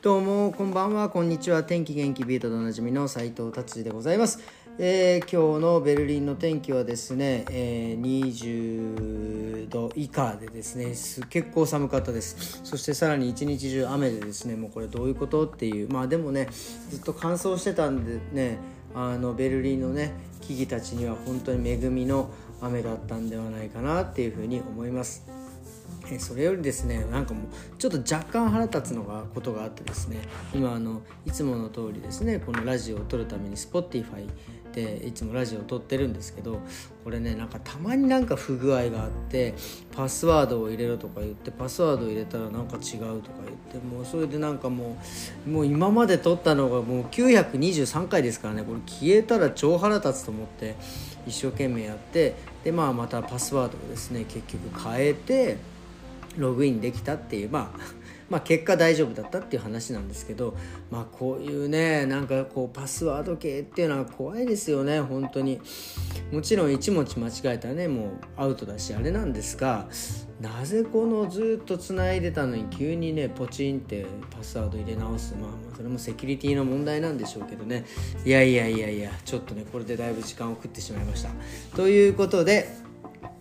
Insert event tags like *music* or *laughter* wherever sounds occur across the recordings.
どうもこんばんはこんにちは。天気元気ビートでおなじみの斉藤達治でございます、えー、今日のベルリンの天気はですね、えー、20度以下でですね結構寒かったです。そしてさらに一日中雨でですねもうこれどういうことっていう。まあでもねずっと乾燥してたんでねあのベルリンのね木々たちには本当に恵みの雨だったんではないかなっていうふうに思います。それよりですねなんかもうちょっと若干腹立つのがことがあってですね今あのいつもの通りですねこのラジオを撮るために Spotify でいつもラジオを撮ってるんですけどこれねなんかたまになんか不具合があってパスワードを入れろとか言ってパスワードを入れたらなんか違うとか言ってもうそれでなんかもうもう今まで撮ったのがもう923回ですからねこれ消えたら超腹立つと思って一生懸命やってでまあまたパスワードをですね結局変えてログインできたっていう、まあ、まあ結果大丈夫だったっていう話なんですけど、まあ、こういうねなんかこうパスワード系っていうのは怖いですよね本当に。もちろん1文字間違えたらねもうアウトだしあれなんですがなぜこのずっとつないでたのに急にねポチンってパスワード入れ直す。まあそれもセキュリティの問題なんでしょうけどね。いやいやいやいやちょっとねこれでだいぶ時間を食ってしまいました。ということで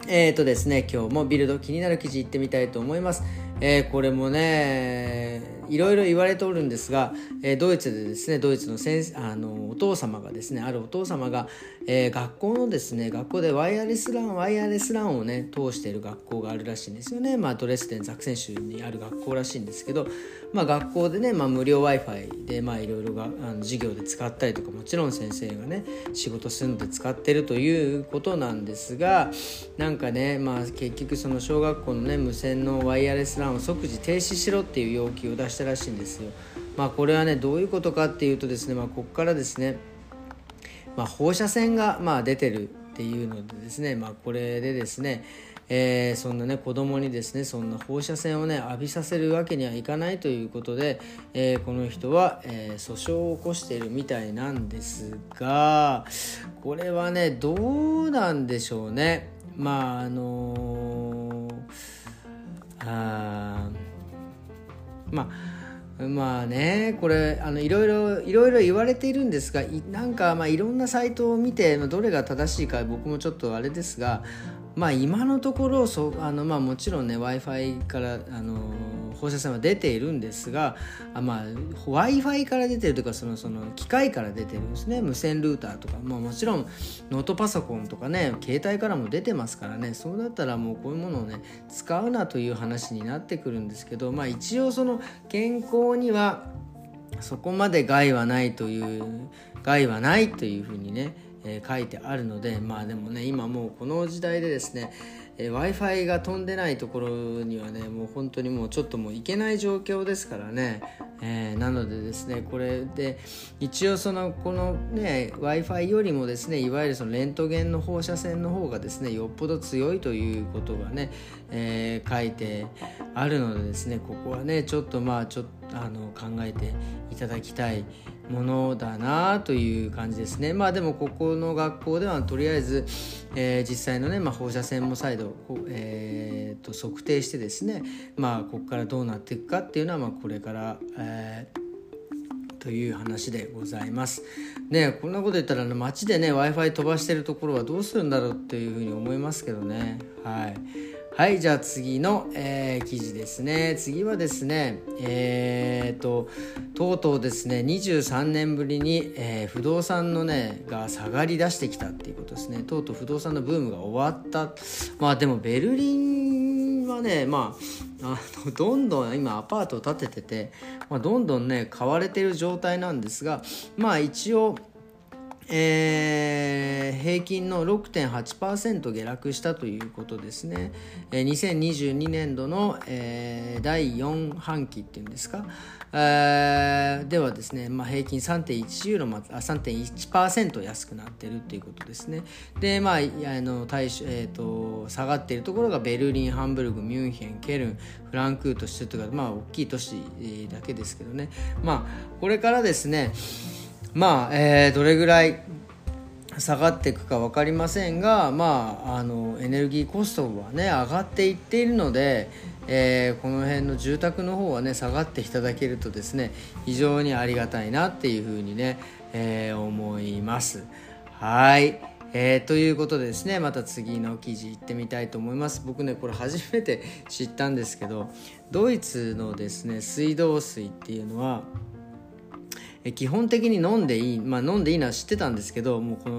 えっ、ー、とですね、今日もビルド気になる記事いってみたいと思います。えー、これもね、いろいろ言われておるんですが、えー、ドイツでですねドイツの先あのお父様がですねあるお父様が、えー、学校のですね学校でワイヤレスランワイヤレスランをね通している学校があるらしいんですよね、まあ、ドレスデンザクセン州にある学校らしいんですけど、まあ、学校でね、まあ、無料 w i f i でまいろいろがあの授業で使ったりとかもちろん先生がね仕事するので使ってるということなんですがなんかね、まあ、結局その小学校のね無線のワイヤレスランを即時停止しろっていう要求を出してしたらしいんですよ。まあ、これはねどういうことかっていうとですね、まあ、ここからですね、まあ、放射線がまあ出てるっていうのでですね、まあ、これでですね、えー、そんなね子供にですねそんな放射線をね浴びさせるわけにはいかないということで、えー、この人は、えー、訴訟を起こしているみたいなんですがこれはねどうなんでしょうね。まああのあまあまあねこれあのいろいろいろいろ言われているんですがなんかまあいろんなサイトを見てどれが正しいか僕もちょっとあれですがまあ今のところそあのまあもちろんね w i f i からあの放射線は出ているんですがあ、まあ、w i f i から出てるというかそのその機械から出てるんですね。無線ルーターとか、まあ、もちろんノートパソコンとかね携帯からも出てますからね。そうだったらもうこういうものをね使うなという話になってくるんですけど、まあ、一応その健康にはそこまで害はないという害はないというふうにね、えー、書いてあるのでまあでもね今もうこの時代でですねえ w i f i が飛んでないところにはねもう本当にもうちょっともう行けない状況ですからね、えー、なのでですねこれで一応そのこのね w i f i よりもですねいわゆるそのレントゲンの放射線の方がですねよっぽど強いということがね、えー、書いてあるのでですねここはねちょっとまあちょっとあの考えていただきたいものだなという感じですねまあでもここの学校ではとりあえず、えー、実際のね、まあ、放射線も再度、えー、と測定してですねまあここからどうなっていくかっていうのは、まあ、これから、えーという話でございます。ねこんなこと言ったら、ね、街でね w i f i 飛ばしてるところはどうするんだろうっていうふうに思いますけどね。はいはいじゃあ次の、えー、記事ですね。次はですねえー、ととうとうですね23年ぶりに、えー、不動産のねが下がりだしてきたっていうことですね。とうとう不動産のブームが終わった。まあでもベルリンはねまああのどんどん今アパートを建ててて、まあ、どんどんね買われてる状態なんですがまあ一応えー、平均の6.8%下落したということですね、えー、2022年度の、えー、第4半期っていうんですか、えー、ではですね、まあ、平均3.1ユーロあ3.1%安くなってるっていうことですね。でまああの対えーと、下がっているところがベルリンハンブルグミュンヘンケルンフランクフルトシュトガまあ大きい都市だけですけどね。まあこれからですねまあ、えー、どれぐらい下がっていくか分かりませんが、まあ、あのエネルギーコストはね上がっていっているので、えー、この辺の住宅の方はね下がっていただけるとですね非常にありがたいなっていうふうにね、えー、思います。はいえー、ということでですねまた次の記事行ってみたいと思います僕ねこれ初めて知ったんですけどドイツのですね水道水っていうのは基本的に飲んでいい、まあ、飲んでいいのは知ってたんですけどもうこ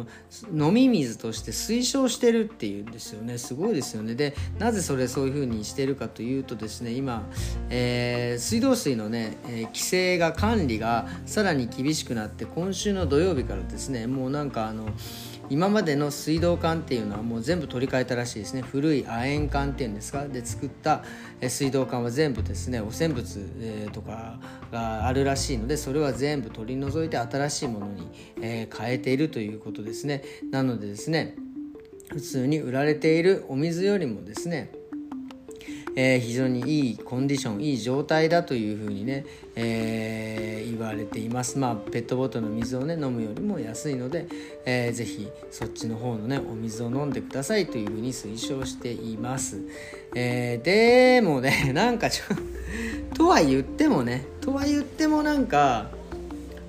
の飲み水として推奨してるっていうんですよね。すごいですよね。でなぜそれそういうふうにしてるかというとですね今、えー、水道水のね、えー、規制が管理がさらに厳しくなって今週の土曜日からですねもうなんかあの今までの水道管っていうのはもう全部取り替えたらしいですね。古い亜鉛管っていうんですか？で作った水道管は全部ですね汚染物とかがあるらしいのでそれは全部取り除いて新しいものに変えているということですね。なのでですね普通に売られているお水よりもですねえー、非常にいいコンディションいい状態だというふうにね、えー、言われています。まあペットボトルの水をね飲むよりも安いので、えー、ぜひそっちの方のねお水を飲んでくださいというふうに推奨しています、えー、でもねなんかちょっとは言ってもねとは言ってもなんか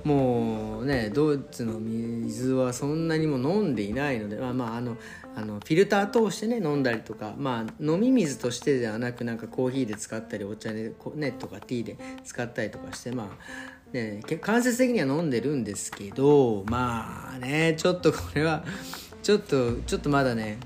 もうねドイツの水はそんなにも飲んでいないのでまあまああのあのフィルター通してね飲んだりとかまあ飲み水としてではなくなんかコーヒーで使ったりお茶でねとかティーで使ったりとかしてまあね間接的には飲んでるんですけどまあねちょっとこれはちょっとちょっとまだね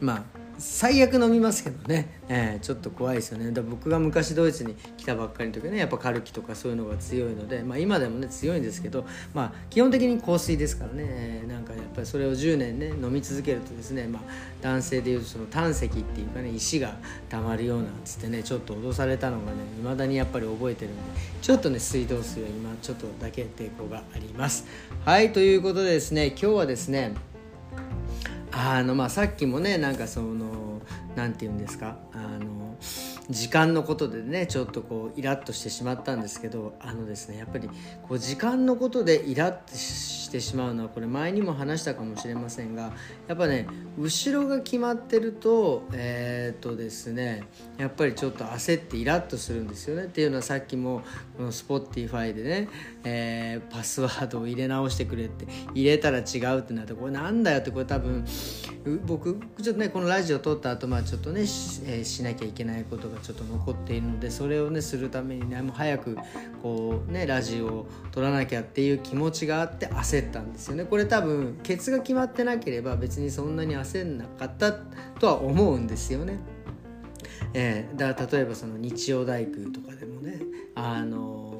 まあ最悪飲みますけどね、えー、ちょっと怖いですよね。だ僕が昔ドイツに来たばっかりの時はねやっぱカルキとかそういうのが強いので、まあ、今でもね強いんですけど、まあ、基本的に香水ですからね、えー、なんかやっぱりそれを10年ね飲み続けるとですね、まあ、男性でいうとその胆石っていうかね石がたまるようなつってねちょっと脅されたのがねいまだにやっぱり覚えてるんでちょっとね水道水は今ちょっとだけ抵抗があります。はいということでですね今日はですねあのまあさっきもねなんかその何て言うんですかあの時間のことでねちょっとこうイラッとしてしまったんですけどあのですねやっぱりこう時間のことでイラッとしてしまうのはこれ前にも話したかもしれませんがやっぱね後ろが決まってるとえー、っとですねやっぱりちょっと焦ってイラッとするんですよね。っていうのはさっきもこの Spotify でね、えー、パスワードを入れ直してくれって入れたら違うってなってこれなんだよってこれ多分僕ちょっとねこのラジオ撮った後まあちょっとねし,、えー、しなきゃいけないことがちょっと残っているのでそれをねするためにねもう早くこうねラジオを撮らなきゃっていう気持ちがあって焦ったんですよねこれ多分ケツが決まってなければ別にそんなに焦んなかったとは思うんですよね。えー、だから例えばその日曜大工とかでもねあの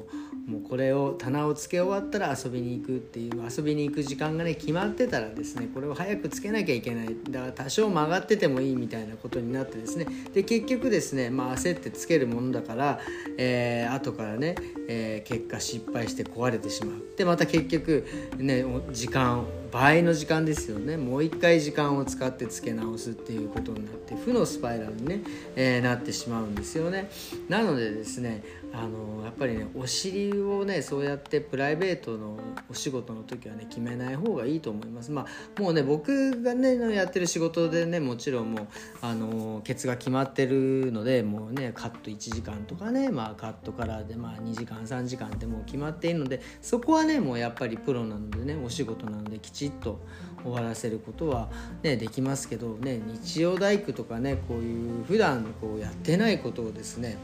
もうこれを棚をつけ終わったら遊びに行くっていう遊びに行く時間がね決まってたらですねこれを早くつけなきゃいけない。だから多少曲がっててもいいみたいなことになってですねで結局ですね、まあ、焦ってつけるものだから、えー、後からね、えー、結果失敗して壊れてしまう。でまた結局ね時間倍の時間ですよね。もう一回時間を使って付け直すっていうことになって負のスパイラルにね、えー、なってしまうんですよね。なのでですねあのやっぱりねお尻をねそうやってプライベートのお仕事の時はね決めない方がいいと思います。まあもうね僕がねやってる仕事でねもちろんもうあのケツが決まってるのでもうねカット1時間とかねまあカットからでまあ2時間3時間ってもう決まっているのでそこはねもうやっぱりプロなのでねお仕事なのできちっと終わらせることはねできますけどね日曜大工とかねこういう普段こうやってないことをですね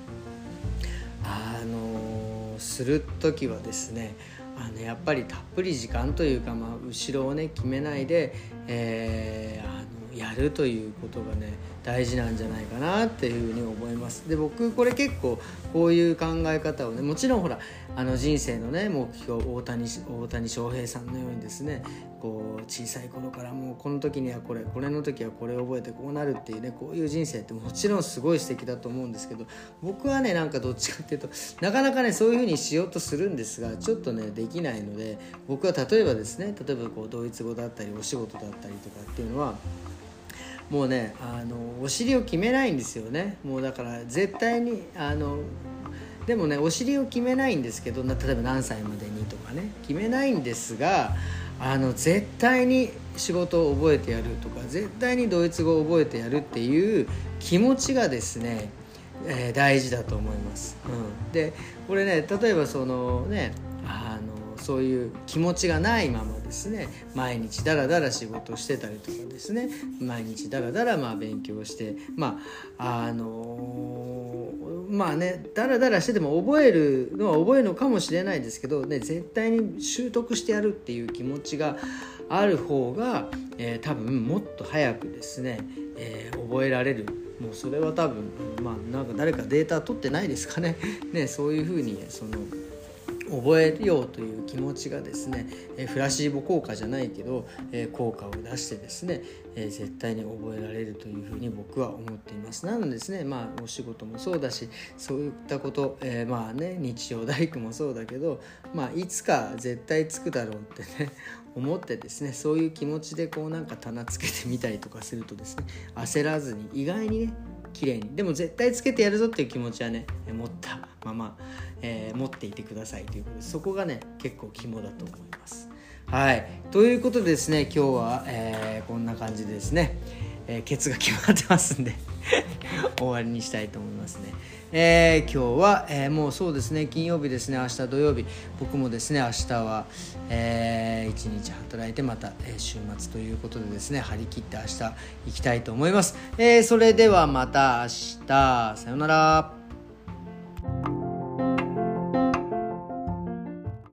あのする時はですねあのやっぱりたっぷり時間というか、まあ、後ろをね決めないで、えー、あのやるということがね大事なんじゃないかなっていうふうに思います。で僕これ結構こういう考え方をねもちろんほらあの人生のね目標大谷大谷翔平さんのようにですねこう小さい頃からもうこの時にはこれこれの時はこれを覚えてこうなるっていうねこういう人生ってもちろんすごい素敵だと思うんですけど僕はねなんかどっちかっていうとなかなかねそういうふうにしようとするんですがちょっとねできないので僕は例えばですね例えばこうドイツ語だったりお仕事だったりとかっていうのはもうねあのお尻を決めないんですよね。もうだから絶対にあのでもねお尻を決めないんですけど例えば何歳までにとかね。決めないんですがあの絶対に仕事を覚えてやるとか絶対にドイツ語を覚えてやるっていう気持ちがですね、えー、大事だと思います。うん、でこれね例えばそのねあのそういう気持ちがないままですね。毎日だらだら仕事してたりとかですね。毎日だらだらまあ勉強してまああのー、まあねだらだらしてても覚えるのは覚えるのかもしれないですけど、ね、絶対に習得してやるっていう気持ちがある方が、えー、多分もっと早くですね、えー、覚えられる。もうそれは多分まあなんか誰かデータ取ってないですかね。ねそういうふうにその覚えようという気持ちがですね、えフラシーボ効果じゃないけど、え効果を出してですね、え絶対に覚えられるというふうに僕は思っています。なのでですねまあお仕事もそうだしそういったこと、えー、まあね日曜大工もそうだけどまあいつか絶対つくだろうってね *laughs* 思ってですねそういう気持ちでこうなんか棚つけてみたりとかするとですね焦らずに意外にね綺麗に。でも絶対つけてやるぞっていう気持ちはね持ったまま、えー、持っていてください。ということでそこがね結構肝だと思います。はい。ということでですね今日は、えー、こんな感じでですね、えー、ケツが決まってますんで *laughs* 終わりにしたいと思いますね。えー、今日は、えー、もうそうですね金曜日ですね明日土曜日。僕もですね明日は、えー、一日働いてまた、え、週末ということでですね張り切って明日行きたいと思います、え、それではまた明日。さようなら。